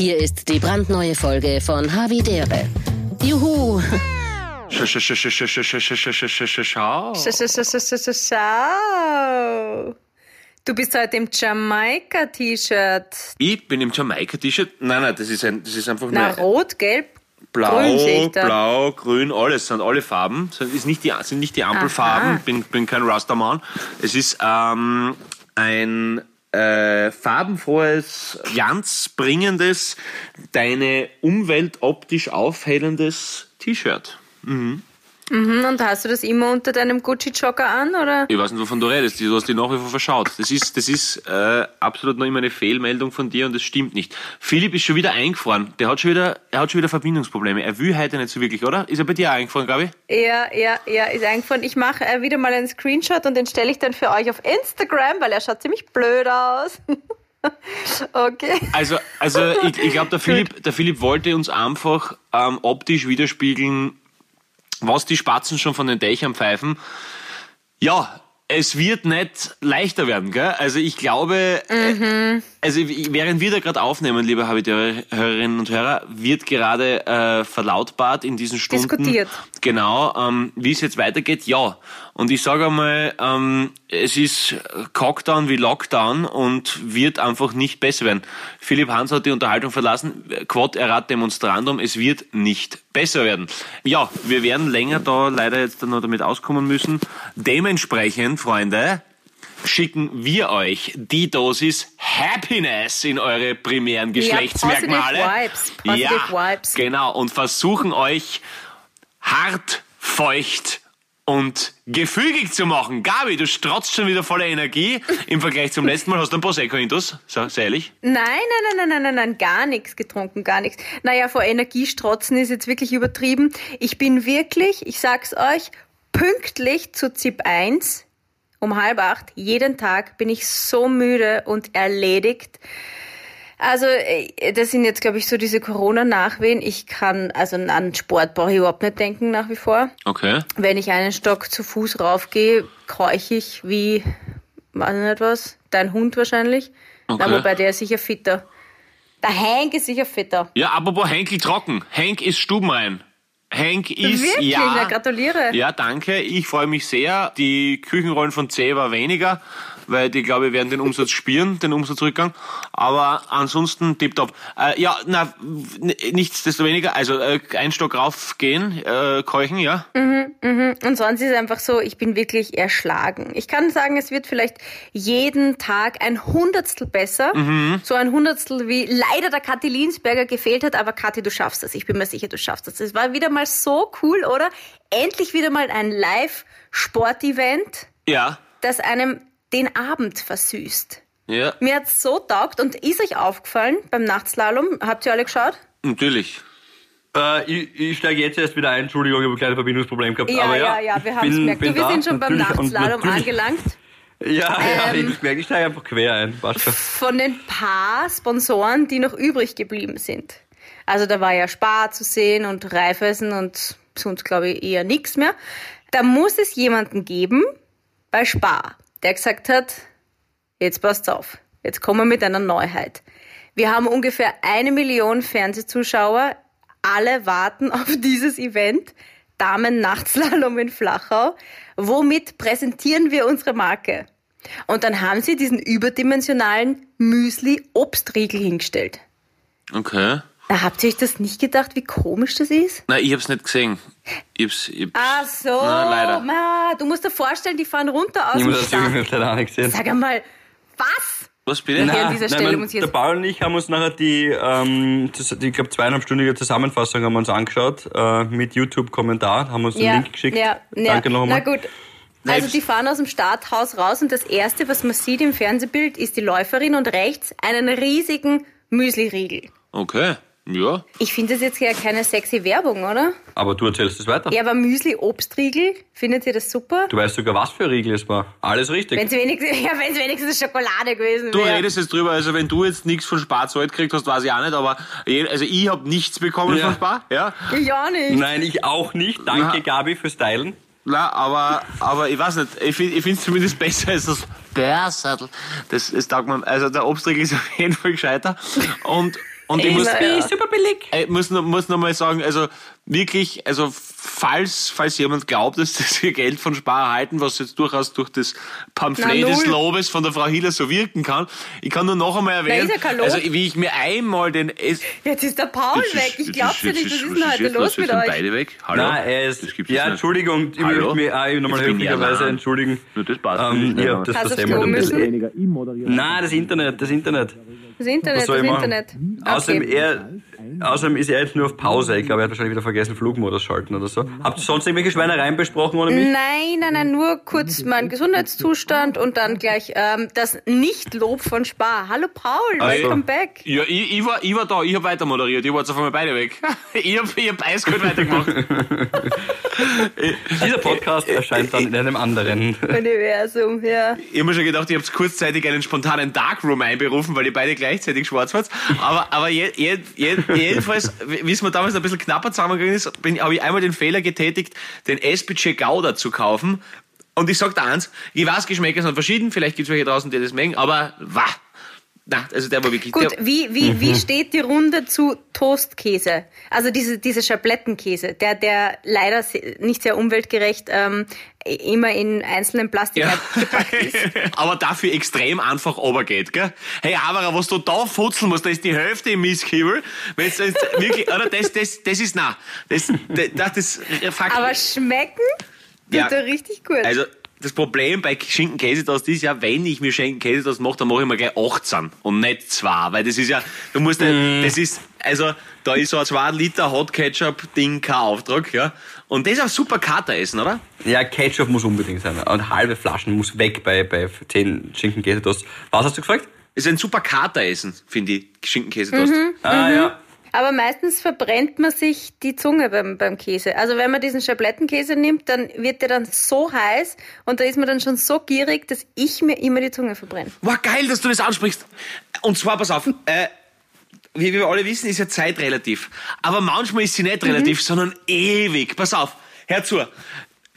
Hier ist die brandneue Folge von Havidere. Juhu! Schau. Schau. Du bist heute im Jamaika-T-Shirt. Ich bin im Jamaika-T-Shirt. Nein, nein, das ist, ein, das ist einfach Na, nur rot, gelb, blau, grün ich blau, grün, alles sind alle Farben. Das ist nicht die, sind nicht die Ampelfarben. Aha. Bin, bin kein Rastermann. Es ist ähm, ein äh, farbenfrohes, glanzbringendes, deine Umwelt optisch aufhellendes T-Shirt. Mhm, und hast du das immer unter deinem Gucci-Jogger an, oder? Ich weiß nicht, wovon du redest. Du hast dich nach wie vor verschaut. Das ist, das ist äh, absolut noch immer eine Fehlmeldung von dir und das stimmt nicht. Philipp ist schon wieder eingefroren. Der hat schon wieder, er hat schon wieder Verbindungsprobleme. Er will heute nicht so wirklich, oder? Ist er bei dir auch eingefroren, Gabi? Ja, ja, ja, ist eingefallen. Ich mache äh, wieder mal einen Screenshot und den stelle ich dann für euch auf Instagram, weil er schaut ziemlich blöd aus. okay. Also, also ich, ich glaube, der Philipp, der Philipp wollte uns einfach ähm, optisch widerspiegeln, was die Spatzen schon von den Dächern pfeifen. Ja, es wird nicht leichter werden, gell? Also ich glaube, äh, also während wir da gerade aufnehmen, liebe Hörerinnen und Hörer, wird gerade äh, verlautbart in diesen Stunden. Diskutiert. Genau, ähm, wie es jetzt weitergeht, ja. Und ich sage einmal, ähm, es ist Cockdown wie Lockdown und wird einfach nicht besser werden. Philipp Hans hat die Unterhaltung verlassen. Quod erat demonstrandum, es wird nicht besser werden. Ja, wir werden länger da leider jetzt noch damit auskommen müssen. Dementsprechend, Freunde, schicken wir euch die Dosis Happiness in eure primären Geschlechtsmerkmale. positive Vibes, positive ja, Vibes. genau. Und versuchen euch hart, feucht und gefügig zu machen. Gabi, du strotzt schon wieder voller Energie. Im Vergleich zum letzten Mal hast du ein Prosecco intus. Sei ehrlich. Nein, nein, nein, nein, nein, nein, nein, gar nichts getrunken, gar nichts. Naja, vor Energiestrotzen ist jetzt wirklich übertrieben. Ich bin wirklich, ich sag's euch, pünktlich zu ZIP 1 um halb acht, jeden Tag bin ich so müde und erledigt. Also, äh, das sind jetzt, glaube ich, so diese Corona-Nachwehen. Ich kann, also an Sport brauche ich überhaupt nicht denken nach wie vor. Okay. Wenn ich einen Stock zu Fuß raufgehe, keuche ich wie, weiß ich nicht was, dein Hund wahrscheinlich. Okay. Na, wobei der ist sicher fitter. Der Hank ist sicher fitter. Ja, apropos Henkel trocken. Henk ist stubenrein. Henk ist, Wirklich? ja. Na, gratuliere. Ja, danke. Ich freue mich sehr. Die Küchenrollen von C war weniger, weil die, glaube ich, werden den Umsatz spüren, den Umsatzrückgang. Aber ansonsten tipptopp. Äh, ja, na, nichtsdestoweniger, also äh, ein Stock raufgehen, äh, keuchen, ja. Und sonst ist es einfach so, ich bin wirklich erschlagen. Ich kann sagen, es wird vielleicht jeden Tag ein Hundertstel besser. So ein Hundertstel, wie leider der Kathi Linsberger gefehlt hat. Aber Kathi, du schaffst das. Ich bin mir sicher, du schaffst das. Es war wieder mal so cool, oder? Endlich wieder mal ein Live-Sport-Event, Ja, das einem den Abend versüßt. ja, Mir hat's so taugt. Und ist euch aufgefallen beim Nachtslalom? Habt ihr alle geschaut? natürlich. Äh, ich, ich steige jetzt erst wieder ein. Entschuldigung, ich habe ein kleines Verbindungsproblem gehabt. Ja, aber ja, ja, ja, wir haben es bin- gemerkt. Du, wir da, sind schon beim Nachtslalom angelangt. Ja, ja, Ähm, ich merke, ich steige einfach quer ein. Passt schon. von den paar Sponsoren, die noch übrig geblieben sind. Also da war ja Spar zu sehen und Raiffeisen und sonst glaube ich eher nichts mehr. Da muss es jemanden geben bei Spar, der gesagt hat, jetzt passt auf, jetzt kommen wir mit einer Neuheit. Wir haben ungefähr eine Million Fernsehzuschauer, alle warten auf dieses Event. Damen-Nachtslalom in Flachau. Womit präsentieren wir unsere Marke? Und dann haben sie diesen überdimensionalen Müsli-Obstriegel hingestellt. Okay. Da habt ihr euch das nicht gedacht, wie komisch das ist? Nein, ich hab's nicht gesehen. Ich hab's, ich hab's, Ach so, Na, leider. Ma, du musst dir vorstellen, die fahren runter aus Ich dem muss das irgendwie Start. leider auch nicht gesehen. Sag einmal, was? Was bitte? Nein. an dieser Stelle man, muss ich der jetzt- Paul und ich haben uns nachher die, ähm, das, die ich glaube, zweieinhalbstündige Zusammenfassung haben wir uns angeschaut, äh, mit YouTube-Kommentar, haben uns den Ja, Link geschickt. ja, ja. Danke noch Na einmal. gut. Also die fahren aus dem Starthaus raus und das Erste, was man sieht im Fernsehbild, ist die Läuferin und rechts einen riesigen Müsli-Riegel. Okay. Ja. Ich finde das jetzt ja keine sexy Werbung, oder? Aber du erzählst es weiter. Ja, aber Müsli-Obstriegel, findet ihr das super? Du weißt sogar, was für ein Riegel es war. Alles richtig. Wenn es wenigstens, ja, wenigstens Schokolade gewesen Du wäre. redest jetzt drüber, also wenn du jetzt nichts von Spar zahlt gekriegt hast, weiß ich auch nicht, aber also ich habe nichts bekommen Ja. von Spar, ja. Ich auch nicht. Nein, ich auch nicht. Danke, Na. Gabi, fürs Teilen. Na, aber, aber ich weiß nicht, ich finde ich find's zumindest besser als das Bärsattel. Das, das taugt mir, also der Obstriegel ist auf jeden Fall gescheiter. Und, Und ich muss, ja. super billig. ich muss, muss noch mal sagen, also wirklich, also falls, falls jemand glaubt, dass das Geld von Spar erhalten, was jetzt durchaus durch das Pamphlet Na, des. Lobes von der Frau Hiller so wirken kann, ich kann nur noch einmal erwähnen, ist ja kein Lob. also wie ich mir einmal den... Es, Jetzt ist der Paul Jetzt weg. ist- Ich glaub's ja nicht. Was ist denn heute jetzt los mit Sind euch? beide weg? Hallo? Nein, er ist. Das gibt's Ja, nicht. Entschuldigung, ich Hallo? möchte mich auch nochmal höflicherweise entschuldigen. Ja, das passt Ähm, nicht. ich hab das Hast Klo ein bisschen. Nein, das Internet, das Internet. Das Internet, das? Internet. Außerdem, er, außerdem ist er jetzt nur auf Pause. Ich glaube, er hat wahrscheinlich wieder vergessen, Flugmodus schalten oder so. Habt ihr sonst irgendwelche Schweinereien besprochen ohne mich? Nein, nein, nein, nur kurz mein Gesundheitszustand und dann gleich ähm, das Nicht-Lob von Spar. Hallo Paul, Also. welcome back. Ja, ich, ich, war, ich war da, ich habe weiter moderiert, ihr wart auf einmal beide weg. ich habe ich hab eiskalt weitergemacht. Dieser Podcast erscheint dann in einem anderen. Universum, ja. Ich habe mir schon gedacht, ich habe kurzzeitig einen spontanen Darkroom einberufen, weil ihr beide gleichzeitig schwarz wart. Aber, aber je, je, je, jedenfalls, wie es mir damals ein bisschen knapper zusammengegangen ist, habe ich einmal den Fehler getätigt, den S-Budget Gouda zu kaufen. Und ich sag da eins, ich weiß, Geschmäcker sind verschieden, vielleicht gibt es welche draußen, die das mengen, aber wah. Na, also der war wirklich... Gut, der, wie, wie, wie steht die Runde zu Toastkäse? Also diese, diese Schablettenkäse, der, der leider nicht sehr umweltgerecht ähm, immer in einzelnen Plastik Ja. gepackt ist. aber dafür extrem einfach runtergeht, gell? Hey, aber was du da futzeln musst, da ist die Hälfte im Misskübel. Wenn jetzt wirklich, oder das, das, das ist, na, das, das, das, das Aber schmecken Ja. richtig gut. also, das Problem bei Schinken-Käsetoast ist ja, wenn ich mir Schinken-Käsetoast mache, dann mache ich mir gleich 18 und nicht 2, weil das ist ja, du musst nicht, das ist, also, da ist so ein 2 Liter Hot Ketchup-Ding kein Auftrag, ja. Und das ist auch super Kater-Essen, oder? Ja, Ketchup muss unbedingt sein. Und halbe Flaschen muss weg bei, bei 10 Schinken-Käse-Toast. Was hast du gefragt? ist ein super Kater-Essen, finde ich, Schinken-Käsetoast. Ah, ja. Aber meistens verbrennt man sich die Zunge beim, beim Käse. Also wenn man diesen Schablettenkäse nimmt, dann wird der dann so heiß und da ist man dann schon so gierig, dass ich mir immer die Zunge verbrenne. Wow, geil, dass du das ansprichst. Und zwar, pass auf, äh, wie wir alle wissen, ist ja Zeit relativ. Aber manchmal ist sie nicht relativ, sondern ewig. Pass auf, hör zu.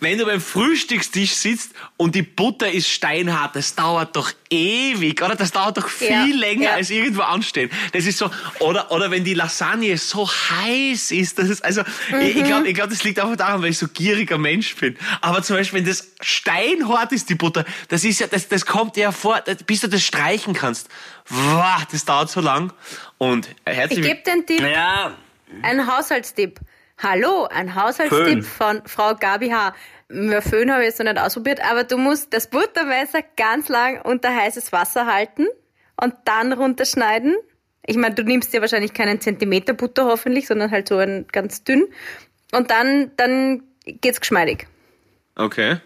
Wenn du beim Frühstückstisch sitzt und die Butter ist steinhart, das dauert doch ewig, oder? Das dauert doch viel Ja, länger ja. als irgendwo anstehen. Das ist so, oder, oder wenn die Lasagne so heiß ist, das ist, also, ich, ich glaube, ich glaub, das liegt einfach daran, weil ich so gieriger Mensch bin. Aber zum Beispiel, wenn das steinhart ist, die Butter, das ist ja, das, das kommt dir ja vor, bis du das streichen kannst. Wow, das dauert so lang. Und äh, Ich herzlich gebe den Tipp, Ja, einen Haushaltstipp. Hallo, ein Haushaltstipp Föhn. von Frau Gabi H. Ja, Föhn habe ich jetzt noch nicht ausprobiert, aber du musst das Buttermesser ganz lang unter heißes Wasser halten und dann runterschneiden. Ich meine, du nimmst dir wahrscheinlich keinen Zentimeter Butter hoffentlich, sondern halt so ein ganz dünn. Und dann, dann geht's geschmeidig. Okay.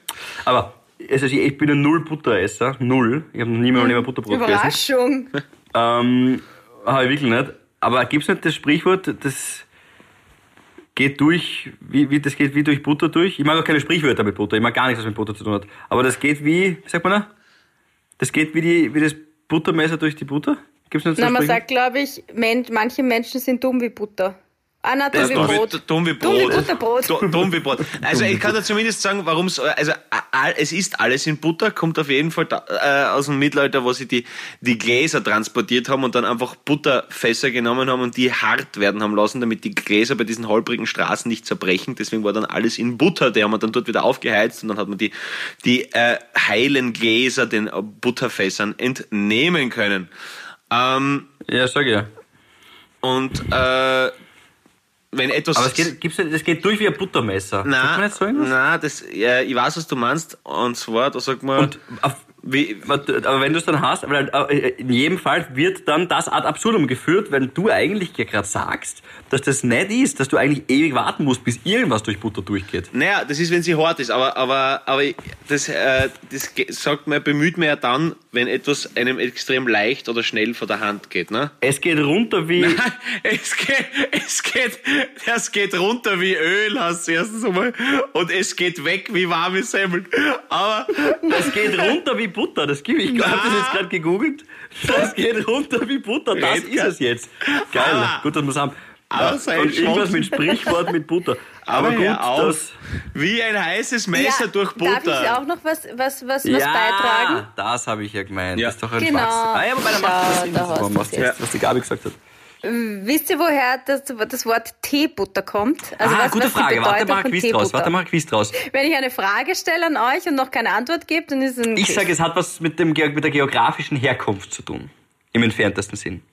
aber also ich, bin ein Null-Butteresser. Null. Ich habe noch nie mehr mehr Butterbrot gegessen. Überraschung. Ähm, habe ich wirklich nicht. Aber gibt's nicht das Sprichwort, das geht durch, wie, wie, das geht wie durch Butter durch? Ich mag auch keine Sprichwörter mit Butter. Ich mag gar nichts, was mit Butter zu tun hat. Aber das geht wie, sagt man da? Das geht wie, die, wie das Buttermesser durch die Butter? Gibt's nicht so Na, man sagt, glaube ich, manche Menschen sind dumm wie Butter. Ah, na, dumm wie Brot. Dumm wie Brot. Dumm wie Brot. Also ich kann da zumindest sagen, warum es, also es ist alles in Butter, kommt auf jeden Fall da, äh, aus dem Mittelalter, wo sie die, die Gläser transportiert haben und dann einfach Butterfässer genommen haben und die hart werden haben lassen, damit die Gläser bei diesen holprigen Straßen nicht zerbrechen. Deswegen war dann alles in Butter, die haben wir dann dort wieder aufgeheizt und dann hat man die, die äh, heilen Gläser den Butterfässern entnehmen können. Ähm, Ja, sag ich ja. und äh, wenn etwas... Aber es geht, gibt's, das geht durch wie ein Buttermesser. Nein, nein, das, ja, ich weiß, was du meinst. Und zwar, da sagt man, Und wie, Aber wenn du es dann hast, aber äh, in jedem Fall wird dann das ad absurdum geführt, wenn du eigentlich ja gerade sagst, dass das nicht ist, dass du eigentlich ewig warten musst, bis irgendwas durch Butter durchgeht. naja, das ist, wenn sie hart ist, aber, aber, aber das, äh, das sagt man, bemüht man ja dann, wenn etwas einem extrem leicht oder schnell von der Hand geht, ne? Es geht runter wie. Es geht, es geht, das geht runter wie Öl, hast du erstens einmal, und es geht weg wie warme Semmeln. Aber, Es geht runter wie Butter, das gebe ich. Ich habe das jetzt gerade gegoogelt. Das geht runter wie Butter, das Red, ist es jetzt. Geil, Ah. gut, dass wir es haben. Aber Ja, irgendwas mit Sprichwort mit Butter. Aber, gut, auf. das. wie ein heißes Messer durch Butter. Darf ich auch noch was, was, was, was ja, beitragen? das habe ich ja gemeint. Ja. Das ist doch ein Genau. Schwachsinn. Ah, ja, aber bei der Schau, macht das Sinn, was, die Gabi gesagt hat. Wisst ihr, woher das, das Wort Teebutter kommt? Also ah, was, gute was die Frage. Warte mal Quiz draus. Warte mal ein Quiz draus. Wenn ich eine Frage stelle an euch und noch keine Antwort gebe, dann ist es ein Ich sage, es hat was mit, dem, mit der geografischen Herkunft zu tun. Im entferntesten Sinn.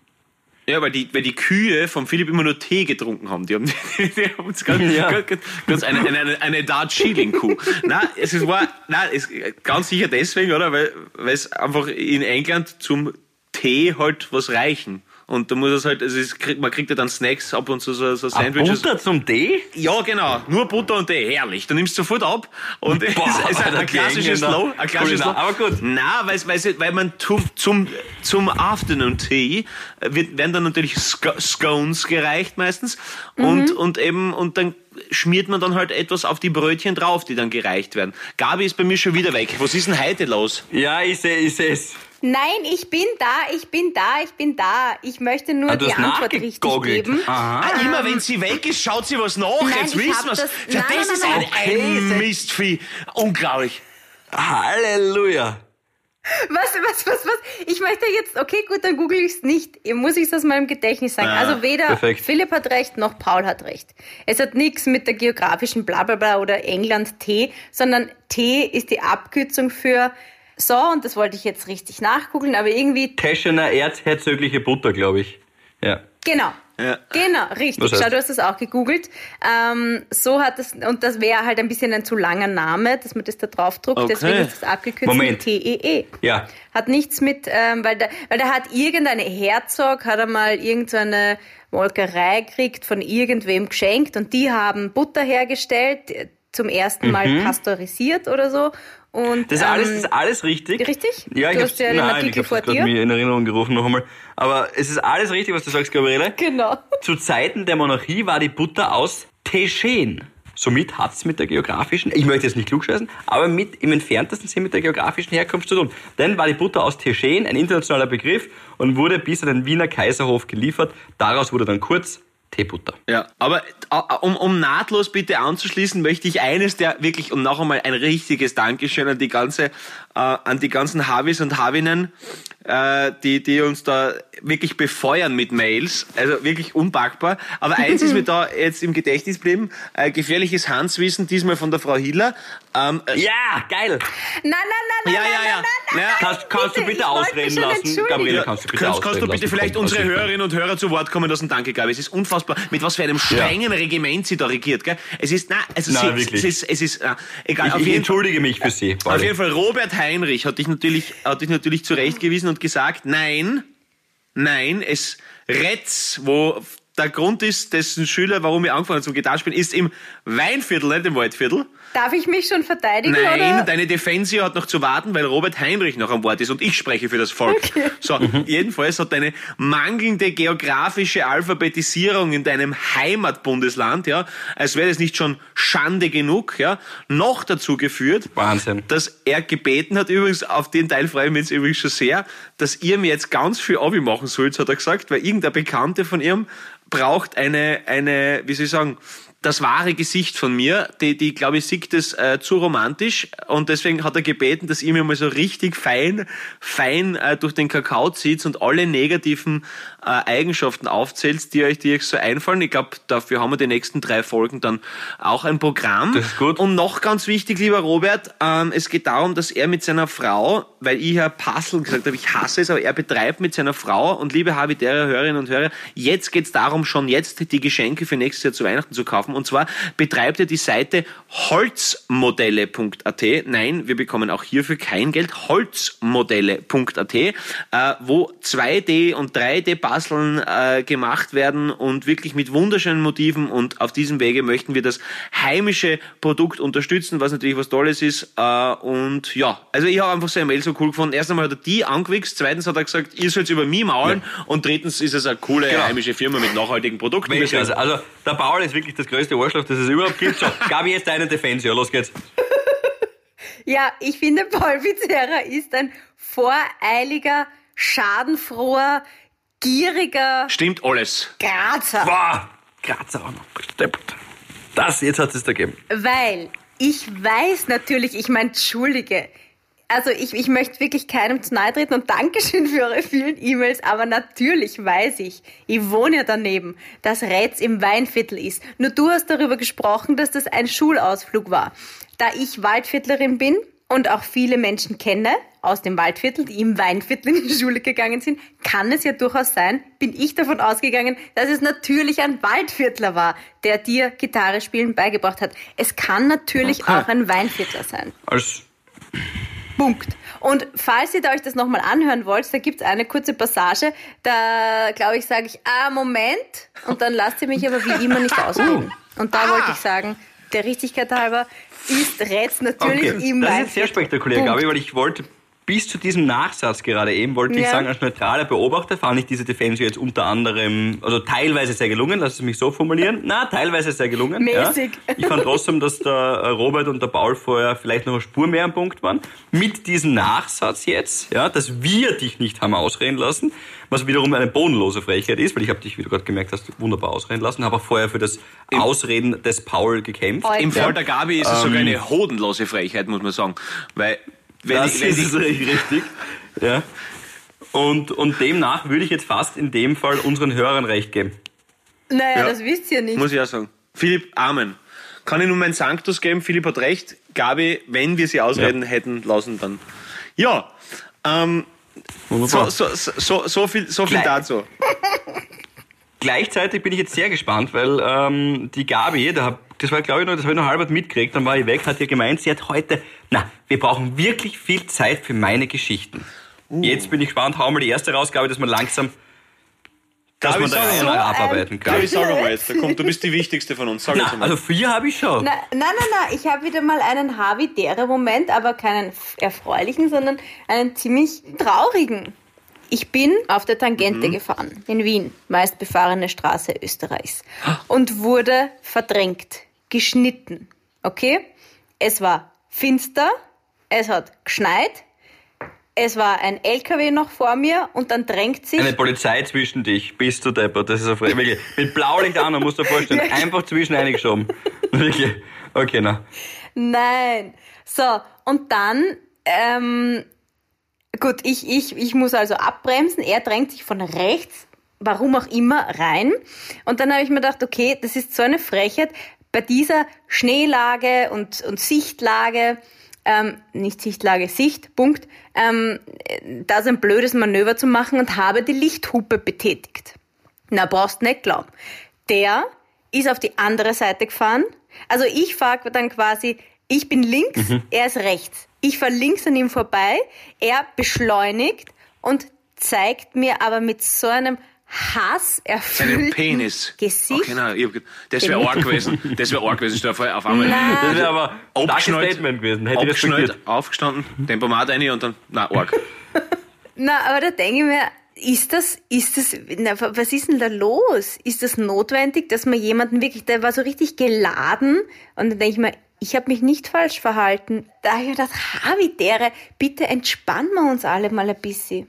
Ja, weil die, weil die Kühe vom Philipp immer nur Tee getrunken haben. Die haben, die haben uns ganz, Ja. ganz, ganz eine, eine, eine, eine Darjeeling-Kuh. Nein, es ist, war, nein, es, ganz sicher deswegen, oder? Weil, weil es einfach in England zum Tee halt was reichen. Und da muss es halt, also es kriegt, man kriegt ja dann Snacks ab und zu, so, so Ah, Sandwiches. Butter zum Tee? Ja, genau. Nur Butter und Tee. Herrlich. Du nimmst sofort ab. Und es Boah, ist ein, Alter, ein klassisches Engländer. Low. Ein klassisches Low. Aber gut. Na, weil, weil, weil man zum, zum, zum Afternoon Tea äh, wird, werden dann natürlich Sco- Scones gereicht meistens. Und, und eben, und dann schmiert man dann halt etwas auf die Brötchen drauf, die dann gereicht werden. Gabi ist bei mir schon wieder weg. Was ist denn heute los? Ja, ich sehe ich seh's. Nein, ich bin da, ich bin da, ich bin da. Ich möchte nur Ah, die Antwort richtig geben. Aha. Ah, immer wenn sie weg ist, schaut sie was nach. Nein, Jetzt wissen hab wir's. das- Ja, nein, das nein, ist nein, ein, ein Mistvieh. Unglaublich. Halleluja. Was, was, was, was? Ich möchte jetzt, okay, gut, dann google ich es nicht. Muss ich es aus meinem Gedächtnis sagen. Ah, also weder perfekt. Philipp hat recht, noch Paul hat recht. Es hat nichts mit der geografischen Blablabla oder England T, sondern T ist die Abkürzung für so, und das wollte ich jetzt richtig nachgoogeln, aber irgendwie, Teschener erzherzögliche Butter, glaube ich. Ja. genau. Ja. Genau, richtig. Schau, du hast das auch gegoogelt. Ähm, so hat es, und das wäre halt ein bisschen ein zu langer Name, dass man das da drauf druckt. Okay. Deswegen ist das abgekürzt mit TEE. Ja. Hat nichts mit, ähm, weil da, weil da hat irgendeine Herzog, hat einmal irgendeine Molkerei gekriegt, von irgendwem geschenkt und die haben Butter hergestellt, äh, zum ersten Mal pasteurisiert oder so. Und. Das ist alles, ähm, das ist alles richtig. richtig? Ja, ich Du hab's, hast ja den nein, Artikel ich vor dir. mir in Erinnerung gerufen noch einmal. Aber es ist alles richtig, was du sagst, Gabriele. Genau. Zu Zeiten der Monarchie war die Butter aus Teschen. Somit hat's mit der geografischen, ich möchte jetzt nicht klugscheißen, aber mit im entferntesten Sinn mit der geografischen Herkunft zu tun. Denn war die Butter aus Teschen ein internationaler Begriff und wurde bis an den Wiener Kaiserhof geliefert. Daraus wurde dann kurz Teebutter. Ja, aber äh, um, um nahtlos bitte anzuschließen, möchte ich eines der wirklich und noch einmal ein richtiges Dankeschön an die ganze, äh, an die ganzen Havis und Havinnen, äh, die, die uns da wirklich befeuern mit Mails. Also wirklich unpackbar. Aber eins ist mir da jetzt im Gedächtnis geblieben. Äh, gefährliches Hanswissen, diesmal von der Frau Hiller. Ähm, äh, Ja, geil! Nein, nein, nein, Ja, nein, ja, nein, ja. nein, nein, Ja. nein, Kannst, kannst du bitte, bitte ausreden lassen? Ja, kannst du bitte kannst, kannst du bitte lassen? vielleicht unsere Hörerinnen und Hörer zu Wort kommen lassen? Danke, Gabi. Es ist unfassbar, mit was für einem strengen Regiment sie da regiert. Gell? Es ist, nein, also Nein, sie, wirklich. es ist, es ist äh, egal. Ich, auf ich jeden entschuldige mich für Sie. Auf jeden Fall, Robert Heinrich hat dich natürlich, hat dich natürlich zurechtgewiesen und gesagt, nein, nein, es Retz, wo der Grund ist, dessen Schüler, warum wir angefangen haben zum Gitarrespielen, ist im Weinviertel, nicht im Waldviertel. Darf ich mich schon verteidigen? Nein, oder? deine Defensio hat noch zu warten, weil Robert Heinrich noch am Wort ist und ich spreche für das Volk. So, jedenfalls hat deine mangelnde geografische Alphabetisierung in deinem Heimatbundesland, ja, als wäre das nicht schon Schande genug, ja, noch dazu geführt, Wahnsinn. dass er gebeten hat, übrigens, auf den Teil freue ich mich jetzt übrigens schon sehr, dass ihr mir jetzt ganz viel Abi machen sollt, hat er gesagt, weil irgendein Bekannte von ihm braucht eine, eine, wie soll ich sagen, das wahre Gesicht von mir, die, die glaube ich, sieht das äh, zu romantisch. Und deswegen hat er gebeten, dass ihr mir mal so richtig fein, fein äh, durch den Kakao zieht und alle negativen Eigenschaften aufzählt, die euch, die euch so einfallen. Ich glaube, dafür haben wir die nächsten drei Folgen dann auch ein Programm. Das ist gut. Und noch ganz wichtig, lieber Robert, ähm, es geht darum, dass er mit seiner Frau, weil ich ja Puzzle gesagt habe, ich hasse es, aber er betreibt mit seiner Frau und liebe habitäre Hörerinnen und Hörer, jetzt geht's darum, schon jetzt die Geschenke für nächstes Jahr zu Weihnachten zu kaufen. Und zwar betreibt er die Seite holzmodelle.at. Nein, wir bekommen auch hierfür kein Geld. Holzmodelle.at, äh, wo 2D und 3D Basteln äh, gemacht werden und wirklich mit wunderschönen Motiven. Und auf diesem Wege möchten wir das heimische Produkt unterstützen, was natürlich was Tolles ist. Äh, und ja, also ich habe einfach seine Mail so cool gefunden. Erst einmal hat er die angewichst, zweitens hat er gesagt, ihr sollt über mich maulen und drittens ist es eine coole Genau. heimische Firma mit nachhaltigen Produkten. Deswegen- Also, der Paul ist wirklich das größte Arschloch, das es überhaupt gibt. So, Gabi, jetzt deine Defensio. Los geht's. Ja, ich finde, Paul Pizzerra ist ein voreiliger, schadenfroher, gieriger Stimmt alles. Grazer. Boah, Grazer auch noch. Das, jetzt hat es da gegeben. Weil ich weiß natürlich, ich meine, entschuldige, also ich, ich möchte wirklich keinem zu nahe treten und Dankeschön für eure vielen E-Mails, aber natürlich weiß ich, ich wohne ja daneben, dass Rätz im Weinviertel ist. Nur du hast darüber gesprochen, dass das ein Schulausflug war. Da ich Waldviertlerin bin und auch viele Menschen kenne aus dem Waldviertel, die im Weinviertel in die Schule gegangen sind, kann es ja durchaus sein, bin ich davon ausgegangen, dass es natürlich ein Waldviertler war, der dir Gitarre spielen beigebracht hat. Es kann natürlich Okay. auch ein Weinviertler sein. Als Punkt. Und falls ihr da euch das nochmal anhören wollt, da gibt's eine kurze Passage, da glaube ich, sage ich, ah, Moment, und dann lasst ihr mich aber wie immer nicht ausreden. Und da wollte ich sagen, der Richtigkeit halber ist Rätz natürlich Okay, im das ist sehr spektakulär, Punkt. Gabi, weil ich wollte bis zu diesem Nachsatz gerade eben, wollte ich Ja. sagen, als neutraler Beobachter fand ich diese Defense jetzt unter anderem, also teilweise sehr gelungen, lass es mich so formulieren. Na, teilweise sehr gelungen. Mäßig. Ja. Ich fand trotzdem, dass der äh, Robert und der Paul vorher vielleicht noch eine Spur mehr am Punkt waren. Mit diesem Nachsatz jetzt, ja, dass wir dich nicht haben ausreden lassen, was wiederum eine bodenlose Frechheit ist, weil ich habe dich, wie du gerade gemerkt hast, wunderbar ausreden lassen, habe auch vorher für das Ausreden des Paul gekämpft. Im Fall der Gabi ist es sogar Ähm. eine hodenlose Frechheit, muss man sagen. Weil, wenn Das ich, wenn ist ich, richtig. Ja. Und, und demnach würde ich jetzt fast in dem Fall unseren Hörern recht geben. Naja, Ja. das wisst ihr nicht. muss ich auch sagen. Philipp, Amen. Kann ich nur mein Sanctus geben? Philipp hat recht. Gabi, wenn wir sie ausreden hätten lassen, dann. Ja, ähm, so, so, so, so, viel, so viel Gleich. dazu. Gleichzeitig bin ich jetzt sehr gespannt, weil ähm, die Gabi, da das war glaube ich noch, das habe ich noch halb mitgekriegt, dann war ich weg, hat ja gemeint, sie hat heute, na, wir brauchen wirklich viel Zeit für meine Geschichten. Uh. Jetzt bin ich gespannt, hau mal die erste raus, Gabi, dass man langsam, dass man da mal. abarbeiten kann. Gabi, sag mal jetzt. Da kommt, du bist die Wichtigste von uns. Sag Na, also vier habe ich schon. Na, nein, nein, nein, ich habe wieder mal einen Havidere-Moment, aber keinen erfreulichen, sondern einen ziemlich traurigen. Ich bin auf der Tangente gefahren in Wien, meistbefahrene Straße Österreichs, und wurde verdrängt, geschnitten. Okay? Es war finster, es hat geschneit, es war ein LKW noch vor mir und dann drängt sich Eine Polizei zwischen dich, bist du deppert, das ist Frage. Wirklich, mit Blaulicht an, musst du dir vorstellen, einfach zwischen eingeschoben. Wirklich. Okay, na. Nein. So, und dann, ähm, gut, ich, ich, ich muss also abbremsen. Er drängt sich von rechts, warum auch immer, rein. Und dann habe ich mir gedacht, okay, das ist so eine Frechheit. Bei dieser Schneelage und, und Sichtlage, ähm, nicht Sichtlage, Sicht, Punkt, ähm, da so ein blödes Manöver zu machen und habe die Lichthupe betätigt. Na, brauchst nicht glauben. Der ist auf die andere Seite gefahren. Also ich fahre dann quasi, ich bin links, er ist rechts. Ich fahre links an ihm vorbei, er beschleunigt und zeigt mir aber mit so einem Hass erfüllten Penis. Gesicht. Okay, nein, ich hab, das wäre arg gewesen. Das wäre arg gewesen. Vor, auf einmal Nein. Das wäre aber Abgeschnallt, Statement gewesen. Hätte ich abgeschnallt, aufgestanden, Tempomat rein und dann, na, arg. Na, aber da denke ich mir, ist das, ist das, na, was ist denn da los? Ist das notwendig, dass man jemanden wirklich, der war so richtig geladen und dann denke ich mir, ich habe mich nicht falsch verhalten. Da habe ich mir gedacht, Havidere, bitte entspannen wir uns alle mal ein bisschen.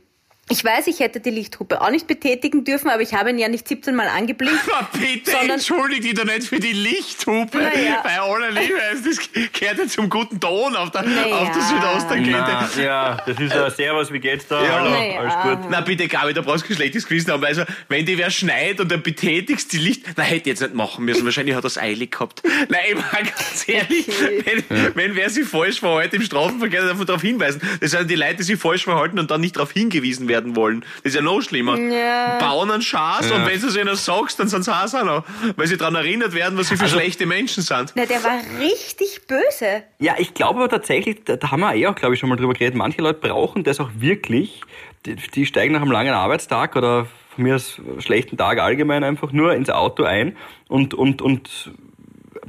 Ich weiß, ich hätte die Lichthupe auch nicht betätigen dürfen, aber ich habe ihn ja nicht 17 Mal angeblinkt. Na bitte, Sondern- entschuldige dich doch nicht für die Lichthupe. Naja. Bei aller Liebe, das gehört ja zum guten Ton auf der, Naja. auf der Südosttangente. Na, ja, das ist ja Servus, wie geht's da? Ja. Hallo, Naja. alles gut. Na bitte, Gabi, da brauchst du kein schlechtes Gewissen haben. Also, wenn die wer schneit und dann betätigst die Licht... Na, hätte ich jetzt nicht machen müssen. Wahrscheinlich hat er es eilig gehabt. Nein, ich meine ganz ehrlich, Okay. wenn, wenn wer sich falsch verhält im Straßenverkehr, dann darauf hinweisen. Das sind die Leute, die sich falsch verhalten und dann nicht darauf hingewiesen werden wollen. Das ist ja noch schlimmer. Ja. Bauen einen Schaß und wenn du es ihnen sagst, dann sind sie auch noch. Weil sie daran erinnert werden, was sie für Also schlechte Menschen sind. Na, der war richtig böse. Ja, ich glaube aber tatsächlich, da, da haben wir eh auch, glaube ich, schon mal drüber geredet, manche Leute brauchen das auch wirklich. Die, die steigen nach einem langen Arbeitstag oder von mir aus schlechten Tag allgemein einfach nur ins Auto ein und, und, und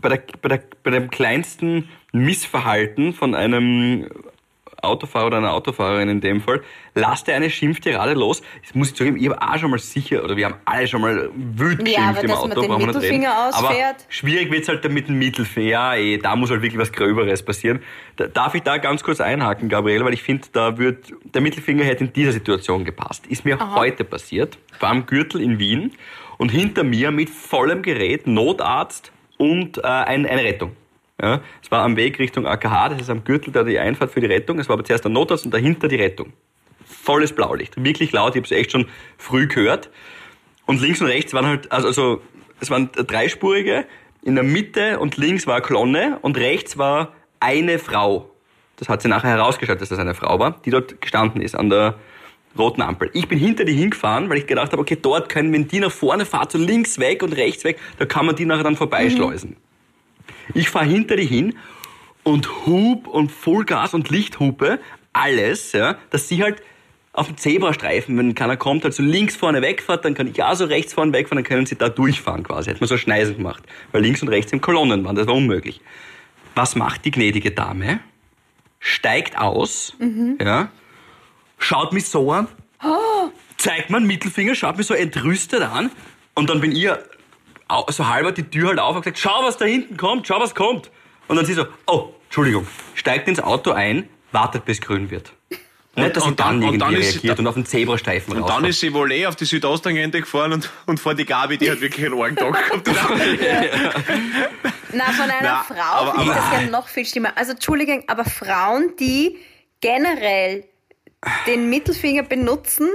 bei, der, bei, der, bei dem kleinsten Missverhalten von einem Autofahrer oder einer Autofahrerin in dem Fall, lasst er eine Schimpftirade los. Das muss ich zugeben, ich habe auch schon mal sicher, oder wir haben alle schon mal wütend Ja, geschimpft im Auto. brauchen wir nicht reden. Ausfährt. Aber schwierig wird's halt dann mit dem Mittelfinger. Ja, eh, da muss halt wirklich was Gröberes passieren. Da, darf ich da ganz kurz einhaken, Gabriele, weil ich finde, da wird der Mittelfinger hätte in dieser Situation gepasst. Ist mir heute passiert, war am Gürtel in Wien und hinter mir mit vollem Gerät Notarzt und äh, ein, eine Rettung. Ja, es war am Weg Richtung AKH, das ist am Gürtel da die Einfahrt für die Rettung. Es war aber zuerst der Notarzt und dahinter die Rettung. Volles Blaulicht, wirklich laut, ich habe es echt schon früh gehört. Und links und rechts waren halt, also, also es waren dreispurige, in der Mitte und links war eine Kolonne und rechts war eine Frau. Das hat sie nachher herausgestellt, dass das eine Frau war, die dort gestanden ist an der roten Ampel. Ich bin hinter die hingefahren, weil ich gedacht habe, okay, dort können, wenn die nach vorne fahrt, so links weg und rechts weg, da kann man die nachher dann vorbeischleusen. Mhm. Ich fahre hinter die hin und hub und Vollgas und Lichthupe, alles, ja, dass sie halt auf dem Zebrastreifen, wenn keiner kommt, halt so links vorne wegfährt, dann kann ich auch so rechts vorne wegfahren, dann können sie da durchfahren quasi. Hätte man so Schneisen gemacht, weil links und rechts im Kolonnen waren, das war unmöglich. Was macht die gnädige Dame? Steigt aus, mhm. ja, schaut mich so an, oh. zeigt mir einen Mittelfinger, schaut mich so entrüstet an und dann bin ich so halber die Tür halt auf und gesagt, schau, was da hinten kommt, schau, was kommt. Und dann sie so, oh, Entschuldigung, steigt ins Auto ein, wartet bis grün wird. Nicht, dass und, dann, und dann reagiert und auf den Zebrastreifen Und rauskommt. dann ist sie wohl eh auf die Südosttangente gefahren und, und vor die Gabi, die hat wirklich einen Orgentag gehabt. Na, von einer Na, Frau finde ich das ja noch viel schlimmer. Also, Entschuldigung, aber Frauen, die generell den Mittelfinger benutzen,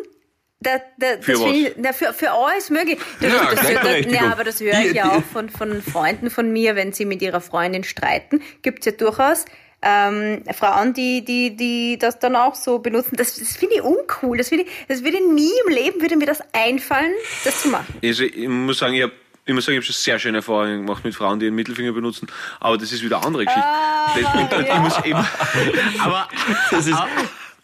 da, da, für, was? Ich, na, für, für alles möglich. Das, ja, das, das, ja, aber das höre ich ja auch von, von Freunden von mir, wenn sie mit ihrer Freundin streiten. Gibt es ja durchaus ähm, Frauen, die, die, die das dann auch so benutzen. Das, das finde ich uncool. Das, finde ich, das würde nie im Leben würde mir das einfallen, das zu machen. Also ich muss sagen, ich habe ich muss sagen, ich habe schon sehr schöne Erfahrungen gemacht mit Frauen, die den Mittelfinger benutzen, aber das ist wieder eine andere Geschichte. Ah, das, ja. ich muss eben, aber das ist,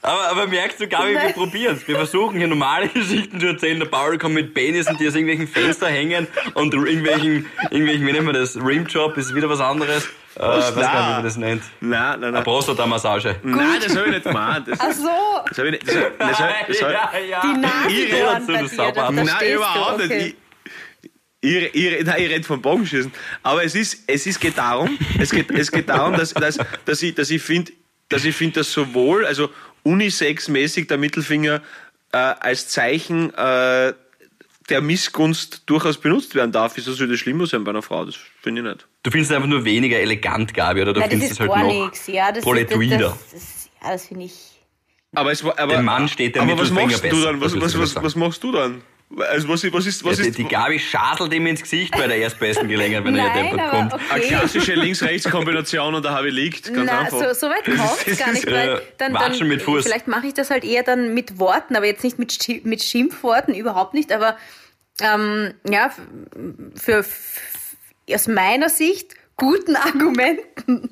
aber, aber merkst du, Gabi, wir probieren es. Wir versuchen hier normale Geschichten zu erzählen. Der Paul kommt mit Penissen, die aus irgendwelchen Fenstern hängen und irgendwelchen, irgendwelchen, wie nennt man das? Rimjob ist wieder was anderes. Äh, weiß gar nicht, wie man das nennt. Nein, nein, nein. Eine Prostata-Massage. Nein, das habe ich nicht gemeint. Das, Ach so. Das habe ich nicht. Das, das, das, das, ja, ja. Die Nase ich rede du Sauber. Nein, überhaupt okay. nicht. Ich, ich, ich, nein, ich rede vom Bogenschießen. Aber es ist, es ist, geht darum, es geht, es geht darum, dass, dass, dass ich, dass ich finde, dass ich finde, dass sowohl, also unisex-mäßig der Mittelfinger äh, als Zeichen äh, der Missgunst durchaus benutzt werden darf. Wieso soll das schlimmer sein bei einer Frau? Das finde ich nicht. Du findest es einfach nur weniger elegant, Gabi, oder du Nein, findest es halt noch. Ja, das proletuider. Das, das, ja, das finde ich... Aber, es, aber, Dem Mann steht der aber was machst besser, du dann? Was, was, was, was machst du dann? Also was, was ist, was ja, ist, die, die Gabi schadelt ihm ins Gesicht bei der erstbesten Gelegenheit, wenn er hier deppert kommt. Okay. Eine klassische Links-Rechts-Kombination und da habe ich liegt. Ganz Na, einfach. So, so weit kommt es gar nicht. Weil dann, dann, mit Fuß. Vielleicht mache ich das halt eher dann mit Worten, aber jetzt nicht mit, mit Schimpfworten, überhaupt nicht. Aber ähm, ja, für, für, aus meiner Sicht guten Argumenten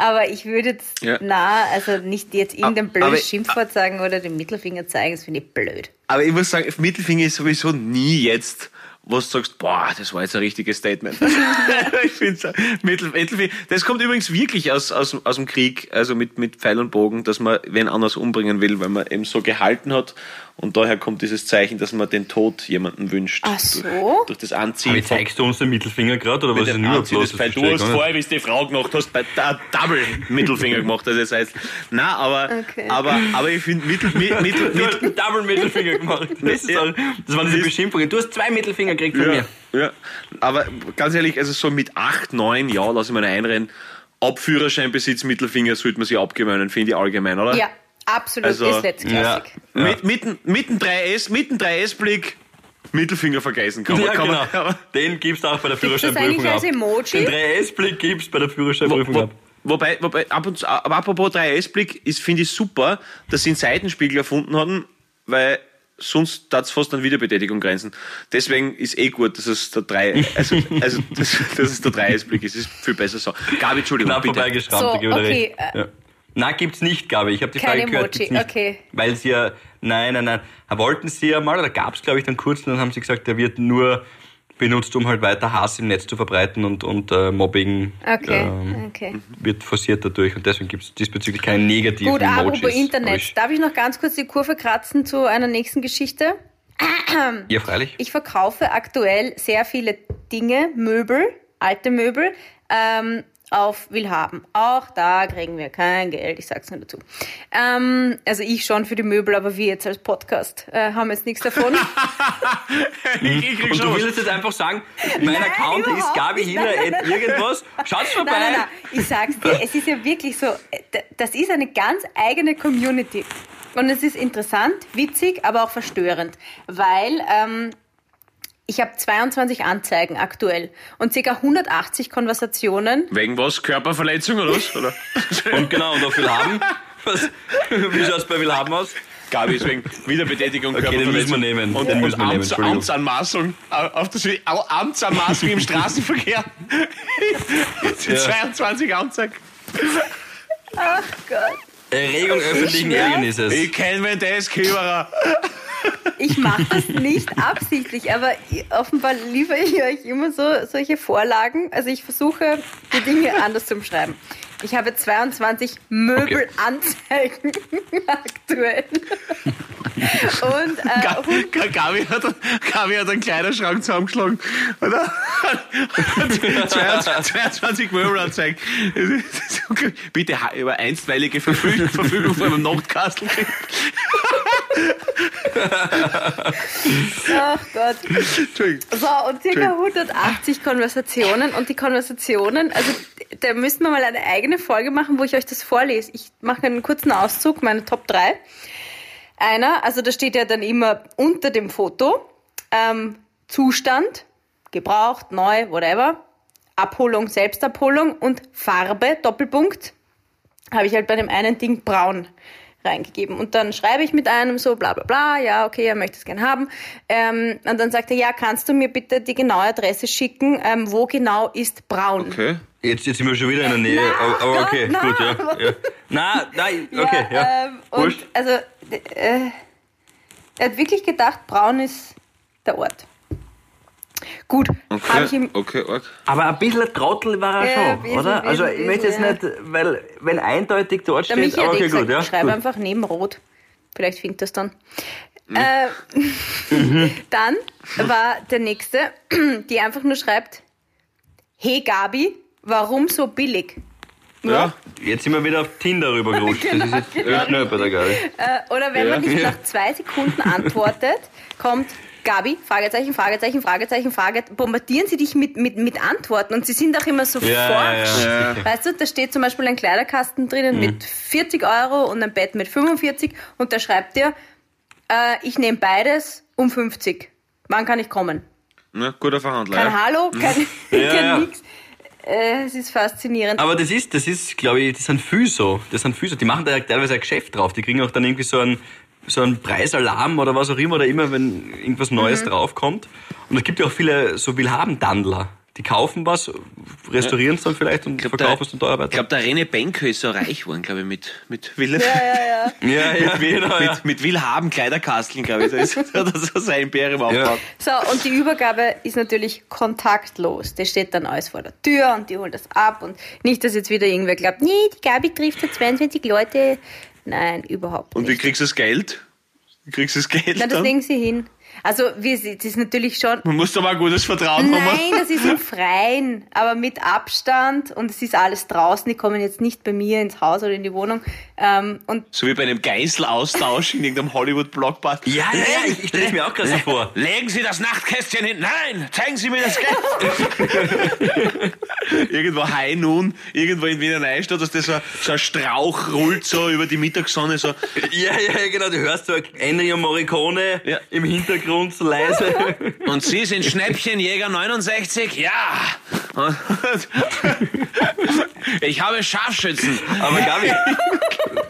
aber ich würde jetzt ja. na, also nicht jetzt irgendein blödes Schimpfwort sagen oder den Mittelfinger zeigen, das finde ich blöd. Aber ich muss sagen, Mittelfinger ist sowieso nie jetzt wo du sagst, boah, das war jetzt ein richtiges Statement. ich finde Mittel, Mittelfinger. Das kommt übrigens wirklich aus, aus, aus dem Krieg, also mit, mit Pfeil und Bogen, dass man wen anders umbringen will, weil man eben so gehalten hat. Und daher kommt dieses Zeichen, dass man den Tod jemanden wünscht. Ach so? Durch, durch das Anziehen. Aber zeigst du uns den Mittelfinger gerade oder was ist denn überhaupt los? Weil du hast vorher, wie es die Frau gemacht hast, bei der Double Mittelfinger gemacht. Also das heißt, na, aber, okay. aber, aber ich finde Mittel, Mittel, Mittel, Mittel Double Mittelfinger gemacht. Das, ist auch, das waren diese Beschimpfungen. Du hast zwei Mittelfinger gekriegt von ja, mir. Ja, aber ganz ehrlich, also so mit acht, neun, ja, lass ich mal einrennen. Ab Führerscheinbesitz Mittelfinger sollte man sich abgewöhnen, finde ich allgemein, oder? Ja. Absolut, also, ist letztklassig. Ja, ja. Mit, mitten, mitten 3S, mitten 3S-Blick, Mittelfinger vergessen kann man. Ja, kann genau. Man, Den gibst du auch bei der Führerscheinprüfung ab. Den 3S-Blick gibst du bei der Führerscheinprüfung ab. Wobei, wobei ab und zu, aber apropos 3S-Blick, ist, finde ich super, dass sie einen Seitenspiegel erfunden haben, weil sonst darf es fast an Wiederbetätigung grenzen. Deswegen ist eh gut, dass es der 3, also, also dass, dass es der 3S-Blick ist, ist viel besser so. Gabi, Entschuldigung, Knapp bitte. so, okay. Äh, ja. Na, gibt's nicht, glaube ich. Ich habe die Frage gehört. Emoji, nicht, okay. Weil sie ja, nein, nein, nein. Wollten sie ja mal, oder gab's, glaube ich, dann kurz, und dann haben sie gesagt, der wird nur benutzt, um halt weiter Hass im Netz zu verbreiten und, und äh, Mobbing okay. Ähm, okay. wird forciert dadurch und deswegen gibt es diesbezüglich keine negativen Gut, Emojis. Gut, Internet. Darf ich noch ganz kurz die Kurve kratzen zu einer nächsten Geschichte? Ja, freilich. Ich verkaufe aktuell sehr viele Dinge, Möbel, alte Möbel, ähm, auf Willhaben. Auch da kriegen wir kein Geld, ich sag's nur dazu. Ähm, also ich schon für die Möbel, aber wir jetzt als Podcast äh, haben jetzt nichts davon. ich, ich krieg Und du willst jetzt einfach sagen, mein Nein, Account ist Gabi. Hiller irgendwas. Schaut's vorbei. Nein, nein, nein. Ich sag's dir, es ist ja wirklich so, äh, das ist eine ganz eigene Community. Und es ist interessant, witzig, aber auch verstörend, weil ähm, ich habe 22 Anzeigen aktuell und ca. 180 Konversationen. Wegen was? Körperverletzung oder was? Oder? Und genau, und auf Willhaben. Was, wie schaut's bei Willhaben aus? Gabi ist wegen Wiederbetätigung, Okay, den müssen wir Körperverletzung. nehmen. Und, Den müssen wir und nehmen, Amts, Entschuldigung. Amtsanmaßung, auf das, Amtsanmaßung im Straßenverkehr. Jetzt sind Ja. 22 Anzeigen. Ach Gott. Erregung öffentlichen. Ärgernisses. Ich kenne meinen Desk-Hörer. Ich mache das nicht absichtlich, aber offenbar liefere ich euch immer so solche Vorlagen. Also ich versuche, die Dinge anders zu beschreiben. Ich habe 22 Möbelanzeigen aktuell. Und äh, Ga- Ga- Gabi hat, Gabi hat einen Kleiderschrank zusammengeschlagen. Oder? 22, 22 Möbelanzeigen. Okay. Bitte über einstweilige Verfügung, Verfügung von einem kriegen. Ach Gott. So, und circa 180 Konversationen. Und die Konversationen, also da müssten wir mal eine eigene Folge machen, wo ich euch das vorlese. Ich mache einen kurzen Auszug, meine Top 3. Einer, also da steht ja dann immer unter dem Foto ähm, Zustand, gebraucht, neu, whatever, Abholung, Selbstabholung und Farbe, Doppelpunkt, habe ich halt bei dem einen Ding braun reingegeben. Und dann schreibe ich mit einem so bla bla bla, ja, okay, er möchte es gern haben. Ähm, und dann sagt er, ja, kannst du mir bitte die genaue Adresse schicken, ähm, wo genau ist braun? Okay. Jetzt, jetzt sind wir schon wieder in der Nähe. Na, aber, okay, na, gut, ja. ja. Na, nein, okay, ja. Ähm, und also, äh, er hat wirklich gedacht, braun ist der Ort. Gut, habe ich ihm okay, arg. Aber ein bisschen Trottel war er Ja, schon, bisschen, oder? Also ich bisschen, möchte jetzt ja. nicht, weil wenn eindeutig dort Der steht, aber eh okay, gesagt, gut, ja. schreib gut. einfach neben Rot. Vielleicht findet das dann. Mhm. Äh, dann war der nächste, die einfach nur schreibt, hey Gabi, warum so billig? Ja. Jetzt sind wir wieder auf Tinder rübergerutscht. Genau, das ist jetzt genau. schnell bei der Gabi. Äh, oder wenn Ja, man nicht ja. nach zwei Sekunden antwortet, kommt Gabi, Fragezeichen, Fragezeichen, Fragezeichen, Frage, bombardieren sie dich mit, mit, mit Antworten und sie sind auch immer so Ja, ja, forsch. ja. Weißt du, da steht zum Beispiel ein Kleiderkasten drinnen Mhm. mit 40 Euro und ein Bett mit 45 und da schreibt dir, äh, ich nehme beides um 50. Wann kann ich kommen? Na, guter Verhandler. Kein ja. Hallo, kein, Ja, kein ja. nix. Äh, es ist faszinierend. Aber das ist, das ist, glaube ich, das sind viel so. Das sind viel so. Die machen da ja teilweise ein Geschäft drauf. Die kriegen auch dann irgendwie so einen, so einen Preisalarm oder was auch immer, oder immer, wenn irgendwas Neues draufkommt. Und es gibt ja auch viele so Willhabendandler. Die kaufen was, restaurieren es dann vielleicht und glaub, verkaufen es dann teuer Ich weiter. glaube, der René Benke ist so reich geworden, glaube ich, mit, mit Will, ja, ja, ja. Ja, ja, genau, ja. mit, mit Willhaben Kleiderkasteln, glaube ich. Da ist, er so sein Imperium aufgebaut. So, und die Übergabe ist natürlich kontaktlos. Der steht dann alles vor der Tür und die holen das ab. Und nicht, dass jetzt wieder irgendwer glaubt, nee, die Gabi trifft ja 22 Leute. Nein, überhaupt Und wie nicht. kriegst du das Geld? Wie kriegst du das Geld Na, das dann? legen sie hin. Also, wir, das ist natürlich schon... Man muss da mal ein gutes Vertrauen haben. Nein, das ist im Freien, aber mit Abstand und es ist alles draußen. Die kommen jetzt nicht bei mir ins Haus oder in die Wohnung. Ähm, und So wie bei einem Geißelaustausch in irgendeinem Hollywood-Blockbuster. Ja, ja, ja, ich, ich stelle es mir auch gerade so vor. Legen Sie das Nachtkästchen hin. Nein, zeigen Sie mir das Geld. irgendwo High Noon, irgendwo in Wiener Neustadt, dass das so, so ein Strauch rollt so über die Mittagssonne. So. Ja, ja, genau. Du hörst so Ennio Morricone Ja. im Hintergrund so leise. Und Sie sind Schnäppchenjäger 69? Ja. Ich habe Scharfschützen. Aber Gabi,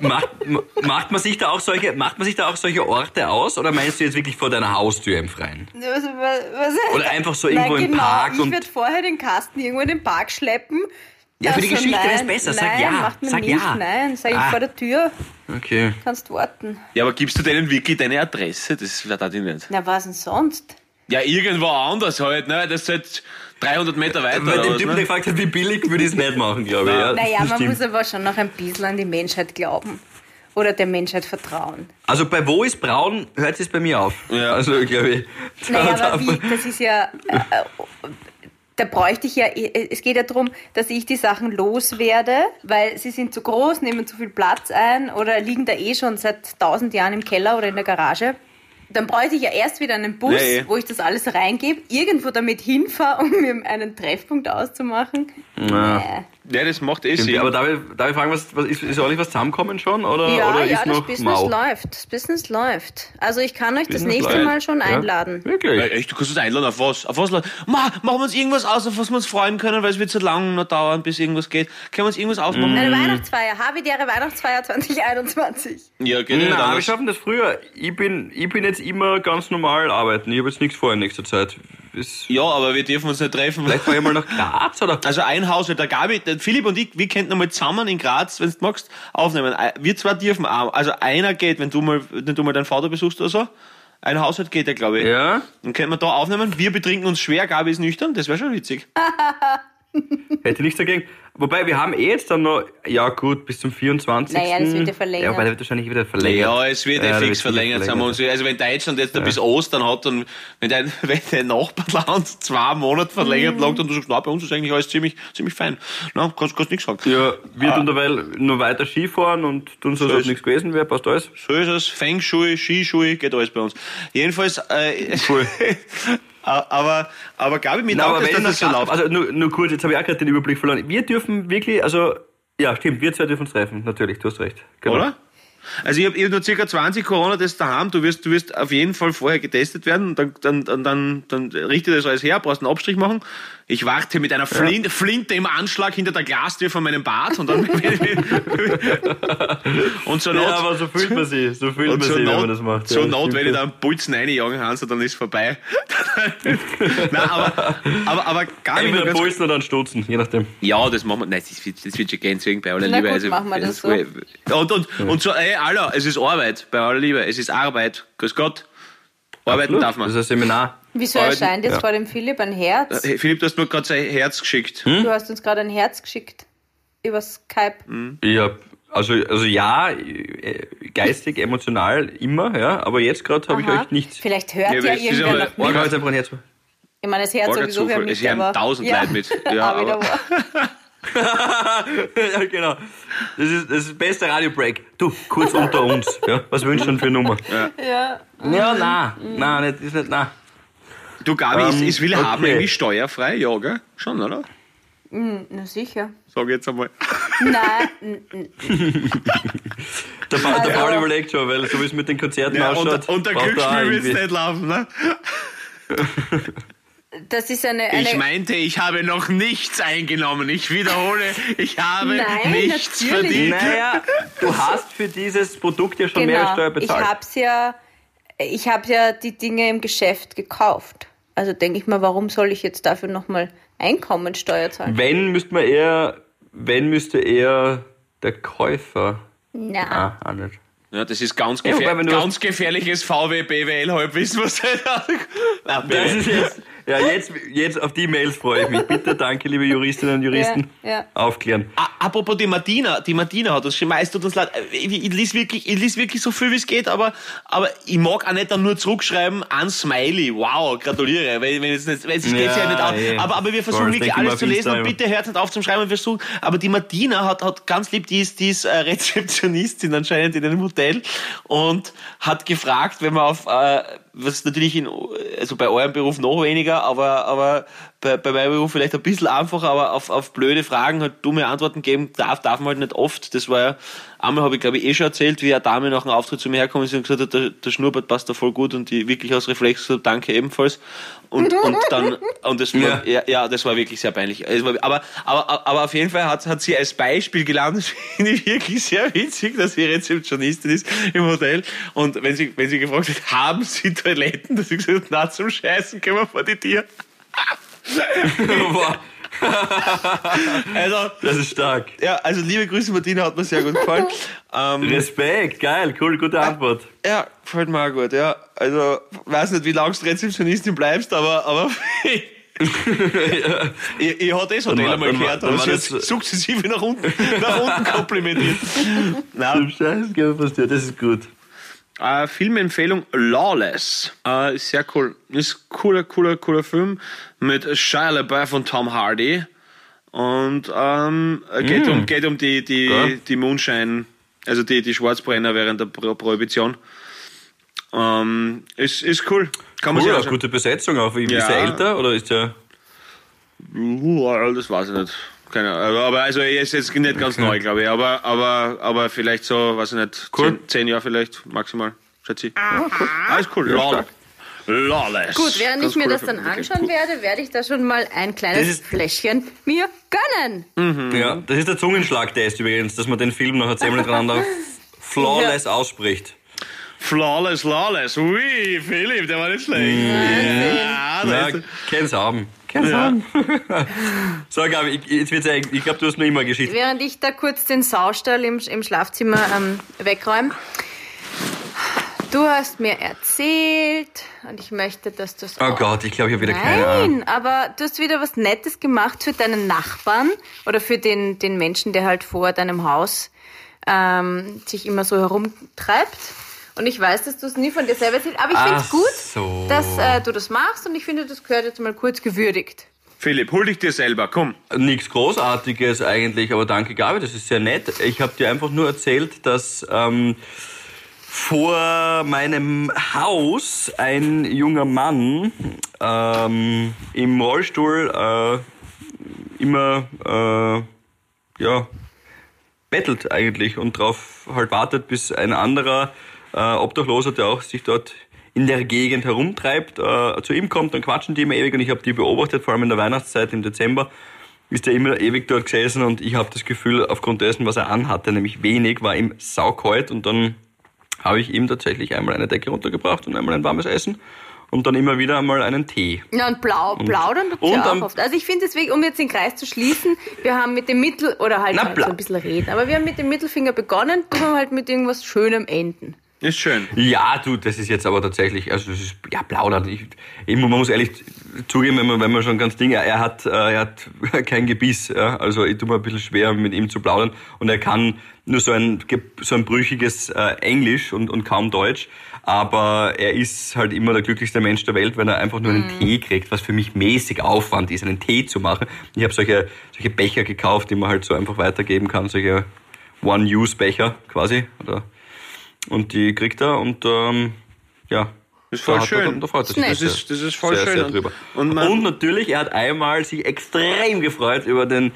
macht, macht man sich da auch solche, macht man sich da auch solche Orte aus oder meinst du jetzt wirklich vor deiner Haustür im Freien? Was, was, was, Oder einfach so irgendwo Nein, im genau. Park Ich würde vorher den Kasten irgendwo in den Park schleppen. Ja, für die Also Geschichte nein, wär's besser. Sag nein, ja. Macht man Sag nicht. ja. Nein, sag ich Ah. vor der Tür. Okay. Kannst warten. Ja, aber gibst du denen wirklich deine Adresse? Das verstehe ich nicht. Na, was denn sonst? Ja, irgendwo anders halt, ne? Das ist halt 300 Meter weiter. Den was, Typen, der ne? gefragt hat, wie billig, würde ich es nicht machen, glaube ich. Ja, Naja, man stimmt. muss aber schon noch ein bisschen an die Menschheit glauben. Oder der Menschheit vertrauen. Also bei Wo ist braun, hört es bei mir auf. Ja. Also glaube ich. Naja, aber wie, das ist ja. Äh, da bräuchte ich ja, es geht ja darum, dass ich die Sachen loswerde, weil sie sind zu groß, nehmen zu viel Platz ein oder liegen da eh schon seit tausend Jahren im Keller oder in der Garage. Dann bräuchte ich ja erst wieder einen Bus, Nee. wo ich das alles reingebe, irgendwo damit hinfahre, um mir einen Treffpunkt auszumachen. Na. Nee. Ja, das macht eh Sinn. aber darf ich, darf ich fragen, was, was ist, ist ordentlich was zusammenkommen schon? Oder, Ja, oder ja, ist das noch Business mau? läuft. Das Business läuft. Also ich kann euch das Business nächste läuft. Mal schon Ja. einladen. Wirklich? Ja, echt, du kannst uns einladen auf was? Auf was? Ma, machen wir uns irgendwas aus, auf was wir uns freuen können, weil es wird so lange noch dauern, bis irgendwas geht. Können wir uns irgendwas ausmachen? Eine Weihnachtsfeier, Havidere Weihnachtsfeier 2021. Ja, geht nicht Nein, wir schaffen das früher. Ich bin, ich bin jetzt immer ganz normal arbeiten. Ich habe jetzt nichts vor in nächster Zeit. Ist, Ja, aber wir dürfen uns nicht treffen. vielleicht fahre ich mal nach Graz oder? Also ein Haushalt, der Gabi, der Philipp und ich, wir könnten einmal zusammen in Graz, wenn du magst, aufnehmen. Wir zwei dürfen auch. Also einer geht, wenn du mal, wenn du mal deinen Vater besuchst oder so. Ein Haushalt geht ja, glaube ich. Ja? Dann könnten wir da aufnehmen. Wir betrinken uns schwer, Gabi ist nüchtern. Das wäre schon witzig. Hätte nichts dagegen. Wobei, wir haben eh jetzt dann noch, ja gut, bis zum 24. Naja, das wird ja verlängert. Ja, wobei, der wird wahrscheinlich wieder verlängert. Ja, es wird eh Ja, der fix verlängert. Wir uns. Also wenn Deutschland jetzt bis Ostern hat, dann, wenn dein, wenn dein Nachbarland zwei Monate verlängert Mhm. lag, und du sagst, na, bei uns ist eigentlich alles ziemlich, ziemlich fein. Na, kannst, kannst nichts sagen. Ja, wir tun derweil nur weiter Skifahren und tun so, als ob ist- nichts gewesen wäre, passt alles. So ist es. Feng Shui, Skischuhe, geht alles bei uns. Jedenfalls, äh, Cool. aber, aber Gabi, mir wenn dass das so läuft. also nur, nur kurz, jetzt habe ich auch gerade den Überblick verloren. Wir dürfen wirklich, also, ja, stimmt, wir zwei dürfen uns treffen, natürlich, du hast recht. Genau. Oder? Also ich habe hab nur circa 20 Corona-Tests daheim. Du wirst, du wirst auf jeden Fall vorher getestet werden und dann, dann, dann, dann, dann richtet das alles her, brauchst einen Abstrich machen. Ich warte mit einer Flinte, Flinte im Anschlag hinter der Glastür von meinem Bad und dann und zur Not, Ja, aber so fühlt man sich, so fühlt man sich, wenn Not, man das macht. zur Ja, Not wenn ich da einen Pulzen reinjagen Hans, dann ist vorbei. Nein, aber, aber, aber gar nicht Entweder Pulsen oder einen Stutzen, je nachdem. ja, das machen wir. Nein, das wird, das wird schon gehen, deswegen bei aller Na Liebe. gut, machen wir das so. Und, und, und so, ey, Alter, es ist Arbeit, bei aller Liebe. Es ist Arbeit. Grüß Gott. Arbeiten Absolut. darf man. Das ist ein Seminar. Wieso Arbeiten- erscheint jetzt ja. vor dem Philipp ein Herz? Hey, Philipp, du hast mir gerade sein Herz geschickt. Hm? Du hast uns gerade ein Herz geschickt. Über Skype. Ja, also, also ja, äh, geistig, emotional immer, ja, aber jetzt gerade habe ich euch nichts. Vielleicht hört Ja, ja, irgendwer noch Ich mit. jetzt einfach ein Herz. Ich meine, das Herz sowieso Orga-Zufall. mit, Es hören tausend Leute mit. Ja, aber- ja, genau. Das ist das, ist das beste Radio-Break. Du, kurz unter uns. Ja, was wünschst du denn für eine Nummer? Ja. Ja, nein, nein, nicht, ist nicht, nein. Du, Gabi, ist, Ähm, ist Will haben okay. irgendwie steuerfrei? Ja, gell? Schon, oder? Na sicher. Sag jetzt einmal. Nein, Der, Paul- der Also- Paul überlegt schon, weil so wie es mit den Konzerten Ja, ausschaut. und, und der er Glücksspiel irgendwie- nicht laufen, ne? das ist eine... eine Ich meinte, ich habe noch nichts eingenommen. Ich wiederhole, ich habe Nein, nichts natürlich. verdient. Naja, du hast für dieses Produkt ja schon mehr Steuer genau. Ich bezahlt. hab's ja... Ich habe ja die Dinge im Geschäft gekauft. Also denke ich mal, warum soll ich jetzt dafür nochmal Einkommensteuer zahlen? Wenn müsste man eher, wenn müsste eher der Käufer. Na, Ah, auch nicht. Ja, das ist ganz, Ja, gefähr du- ganz gefährliches VW BWL Halbwissen, was da Nein, Das ist jetzt, ja, jetzt, jetzt auf die Mails freue ich mich. Bitte, danke, liebe Juristinnen und Juristen. Ja, ja. Aufklären. A- Apropos die Martina, die Martina hat das schon meist tut uns leid. Ich, ich, lese wirklich, ich lese wirklich so viel wie es geht, aber, aber ich mag auch nicht dann nur zurückschreiben an Smiley. Wow, gratuliere. Weil, wenn es nicht, weil es Ja, geht's ja nicht auf. eh. Aber, aber wir versuchen wirklich alles zu lesen und bitte hört nicht auf zum Schreiben. Wir versuchen. Aber die Martina hat, hat ganz lieb, die ist, die ist äh, Rezeptionistin anscheinend in einem Hotel und hat gefragt, wenn man auf, äh, was natürlich in, also bei eurem Beruf noch weniger, aber, aber bei, bei meinem Beruf vielleicht ein bisschen einfacher, aber auf, auf blöde Fragen halt dumme Antworten geben darf, darf man halt nicht oft. Das war ja, einmal habe ich glaube ich eh schon erzählt, wie eine Dame nach einem Auftritt zu mir herkommen ist und gesagt hat, der, der Schnurrbart passt da voll gut und die wirklich aus Reflex gesagt, danke ebenfalls. Und, und dann, und das war, ja. ja, das war wirklich sehr peinlich. War, aber, aber, aber auf jeden Fall hat, hat sie als Beispiel gelernt, das finde ich wirklich sehr witzig, dass sie Rezeptionistin ist im Hotel. Und wenn sie, wenn sie gefragt hat, haben Sie Toiletten, dass sie gesagt hat, na, zum Scheißen können wir vor die Tür. Also, das ist stark. ja, also liebe Grüße, Martina, hat mir sehr gut gefallen. ähm, Respekt, geil, cool, gute Antwort. ja, gefällt mir auch gut, ja. Also, weiß nicht, wie lange du Rezeptionistin bleibst, aber, aber ich, ich hatte das Hotel einmal dann gehört, aber hat das- sukzessive nach unten, nach unten komplimentiert. Nein, das ist gut. Äh, Filmempfehlung Lawless. Äh, ist sehr cool. Ist cooler, cooler, cooler Film mit Shia LaBeouf und Tom Hardy. Und ähm, geht, um, geht um die, die, Geil. die Moonshine, also die, die Schwarzbrenner während der Pro Prohibition. Ähm, ist, ist cool. Kann man Cool, sich gute Besetzung auch. Ist Ja. er älter oder ist er. Uh, das weiß ich nicht. Keine Ahnung. Aber- also er ist jetzt nicht ganz Okay. neu, glaube ich. Aber, aber, aber vielleicht so, weiß ich nicht, Cool. zehn, zehn Jahre vielleicht maximal, schätze ich. Alles cool. Law- Lawless. Gut, während Ganz ich mir cooler das dann anschauen cool. werde, werde ich da schon mal ein kleines ist- Fläschchen mir gönnen. Mhm. Ja, das ist der Zungenschlagtest übrigens, dass man den Film noch zehnmal hintereinander flawless ausspricht. Flawless, lawless. Ui, Philipp, der war nicht schlecht. Ja, Ja, ist er. kenn's haben. Kenn's haben. so, Gabi, ich, jetzt wird's eigentlich, ich glaube, du hast noch immer Geschichte. Während ich da kurz den Saustall im, im Schlafzimmer ähm, wegräume. Du hast mir erzählt und ich möchte, dass du es Oh Gott, ich glaube, ich habe wieder keine Ahnung. Nein, aber du hast wieder was Nettes gemacht für deinen Nachbarn oder für den, den Menschen, der halt vor deinem Haus ähm, sich immer so herumtreibt. Und ich weiß, dass du es nie von dir selber erzählt, aber ich finde es gut, so. dass äh, du das machst und ich finde, das gehört jetzt mal kurz gewürdigt. Philipp, hol dich dir selber, komm. Nichts Großartiges eigentlich, aber danke Gabi, das ist sehr nett. Ich habe dir einfach nur erzählt, dass ähm, vor meinem Haus ein junger Mann ähm, im Rollstuhl äh, immer äh, ja, bettelt eigentlich und darauf halt wartet, bis ein anderer äh, Obdachloser, der auch sich dort in der Gegend herumtreibt, äh, zu ihm kommt, dann quatschen die immer ewig und ich habe die beobachtet, vor allem in der Weihnachtszeit im Dezember ist er immer ewig dort gesessen und ich habe das Gefühl, aufgrund dessen, was er anhatte, nämlich wenig, war ihm saukalt und dann habe ich ihm tatsächlich einmal eine Decke runtergebracht und einmal ein warmes Essen und dann immer wieder einmal einen Tee. Ja, und blau, plaudern tut und ja auch oft. Also ich finde deswegen, um jetzt den Kreis zu schließen, wir haben mit dem Mittel, oder halt, Na, halt so ein bisschen reden, aber wir haben mit dem Mittelfinger begonnen, tun wir halt mit irgendwas Schönem enden. Ist schön. Ja, du, das ist jetzt aber tatsächlich, also das ist, ja, plaudern. Ich, ich, man muss ehrlich zugeben, wenn man, wenn man schon ganz Ding, er hat, äh, er hat kein Gebiss, ja, also ich tue mir ein bisschen schwer, mit ihm zu plaudern und er kann nur so ein, so ein brüchiges äh, Englisch und, und kaum Deutsch, aber er ist halt immer der glücklichste Mensch der Welt, wenn er einfach nur einen Tee kriegt, was für mich mäßig Aufwand ist, einen Tee zu machen. Ich habe solche, solche Becher gekauft, die man halt so einfach weitergeben kann, solche One-Use-Becher quasi, oder und die kriegt er und ähm, ja. Das ist voll da er schön. dann- Da freut er sich Das sehr, ist- das ist voll sehr, schön. Sehr Und- und Und, natürlich, er hat einmal sich extrem gefreut über den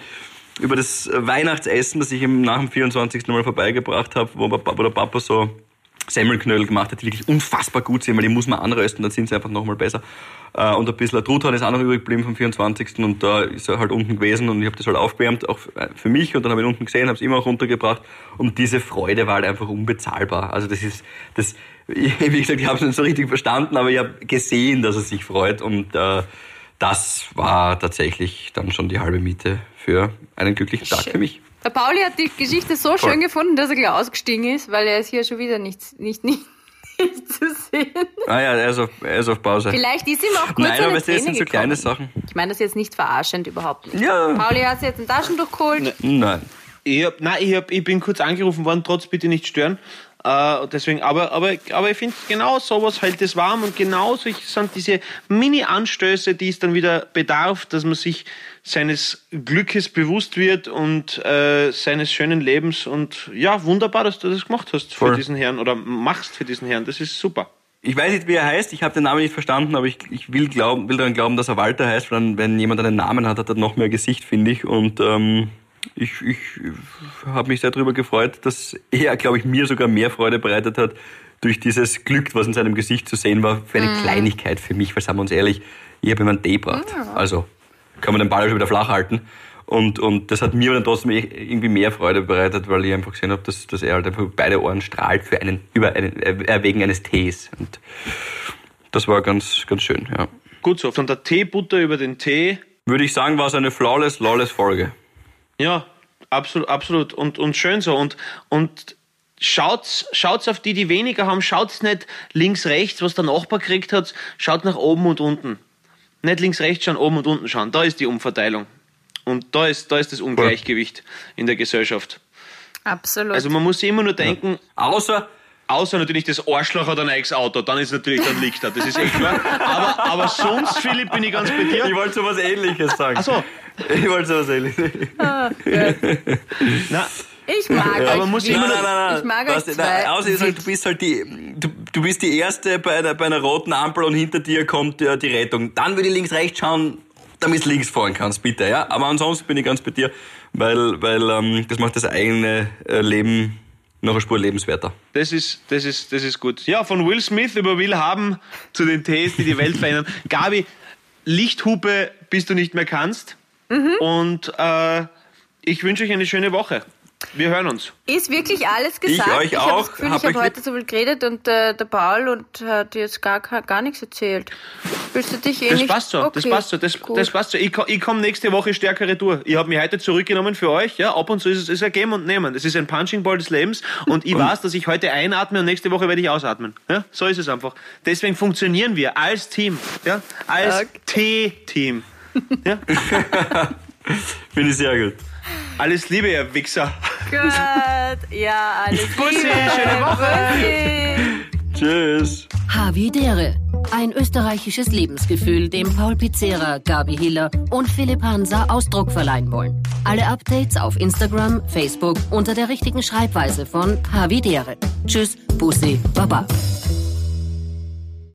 über das Weihnachtsessen, das ich ihm nach dem 24. Mal vorbeigebracht habe, wo, wo der Papa so Semmelknödel gemacht hat, die wirklich unfassbar gut sind, weil die muss man anrösten, dann sind sie einfach nochmal besser. Äh, Und ein bisschen Truthahn ist auch noch übrig geblieben vom 24. Und da ist er halt unten gewesen und ich habe das halt aufgewärmt, auch für mich. Und dann habe ich ihn unten gesehen, habe es immer auch runtergebracht. Und diese Freude war halt einfach unbezahlbar. Also das ist, das, wie gesagt, ich habe es nicht so richtig verstanden, aber ich habe gesehen, dass er sich freut. Und äh, das war tatsächlich dann schon die halbe Miete für einen glücklichen Tag für mich. Der Pauli hat die Geschichte so Voll. schön gefunden, dass er gleich ausgestiegen ist, weil er ist hier schon wieder nicht, nicht, nicht, nicht zu sehen. Ah ja, er ist auf, er ist auf Pause. Vielleicht ist ihm auch kurz Nein, eine aber das Träne sind so gekommen. kleine Sachen. Ich meine das jetzt nicht verarschend, überhaupt nicht. Ja. Pauli hat sich jetzt ein Taschentuch geholt. Nein. Ich hab, nein, ich, hab, ich bin kurz angerufen worden, trotz bitte nicht stören. Äh, deswegen, aber, aber, aber ich finde, genau sowas hält es warm und genau solche sind diese Mini-Anstöße, die es dann wieder bedarf, dass man sich seines Glückes bewusst wird und äh, seines schönen Lebens. Und ja, wunderbar, dass du das gemacht hast Voll. für diesen Herrn oder machst für diesen Herrn. Das ist super. Ich weiß nicht, wie er heißt. Ich habe den Namen nicht verstanden, aber ich, ich will, glauben, will daran glauben, dass er Walter heißt, weil dann, wenn jemand einen Namen hat, hat er noch mehr Gesicht, finde ich. Und ähm, ich, ich habe mich sehr darüber gefreut, dass er, glaube ich, mir sogar mehr Freude bereitet hat durch dieses Glück, was in seinem Gesicht zu sehen war, für eine Kleinigkeit für mich, weil sagen wir uns ehrlich, ich habe ihm einen Tee gebracht. Also kann man den Ball schon wieder flach halten. Und, und das hat mir dann trotzdem irgendwie mehr Freude bereitet, weil ich einfach gesehen habe, dass, dass er halt einfach beide Ohren strahlt für einen, über einen, äh, wegen eines Tees. Und das war ganz, ganz schön, ja. Gut so. Von der Teebutter über den Tee. Würde ich sagen, war es eine flawless, lawless Folge. Ja, absolut, absolut. Und, und schön so. Und, und schaut's, schaut's auf die, die weniger haben. Schaut's nicht links, rechts, was der Nachbar gekriegt hat. Schaut nach oben und unten. Nicht links, rechts schauen, oben und unten schauen. Da ist die Umverteilung. Und da ist, da ist das Ungleichgewicht in der Gesellschaft. Absolut. Also man muss sich immer nur denken, Außer Außer natürlich das Arschloch hat ein neues Auto, dann ist natürlich, dann liegt er, das ist echt klar. Aber, aber sonst, Philipp, bin ich ganz bei dir. Ich wollte so was ähnliches sagen. Ach so, Ich wollte so was ähnliches. na, Ich mag euch Aber muss immer Nein, nein, nein, nein. Ich mag Was- euch nein, zwei. Außer halt, du bist halt die, du, du bist die Erste bei einer, bei einer roten Ampel und hinter dir kommt äh, die Rettung. Dann würde ich links, rechts schauen, damit du links fahren kannst, bitte, ja. Aber ansonsten bin ich ganz bei dir, weil, weil ähm, das macht das eigene äh, Leben noch eine Spur lebenswerter. das ist, das ist, das ist gut. Ja, von Will Smith über Will haben zu den Tees, die die Welt verändern. Gabi, Lichthupe, bis du nicht mehr kannst. Und äh, ich wünsche euch eine schöne Woche. Wir hören uns. Ist wirklich alles gesagt? euch hab auch. das Gefühl, Hab ich habe heute so viel geredet und äh, der Paul und hat jetzt gar, gar nichts erzählt. Willst du dich eh Das nicht? passt so, das Okay, passt so, das, gut. das passt so. Ich, ich komme nächste Woche stärkere Tour. Ich habe mich heute zurückgenommen für euch. Ja, ab und zu ist es ist ein Geben und Nehmen. Das ist ein Punching Ball des Lebens und ich weiß, dass ich heute einatme und nächste Woche werde ich ausatmen. Ja, so ist es einfach. Deswegen funktionieren wir als Team, ja, als Okay. T-Team. Ja? Finde ich sehr gut. Alles Liebe, ihr Wichser. Gut, ja, alles Bussi, Liebe. schöne Woche. Bussi. Tschüss. Havidere. Ein österreichisches Lebensgefühl, dem Paul Pizzera, Gabi Hiller und Philipp Hansa Ausdruck verleihen wollen. Alle Updates auf Instagram, Facebook unter der richtigen Schreibweise von Havidere. Tschüss, Bussi, Baba.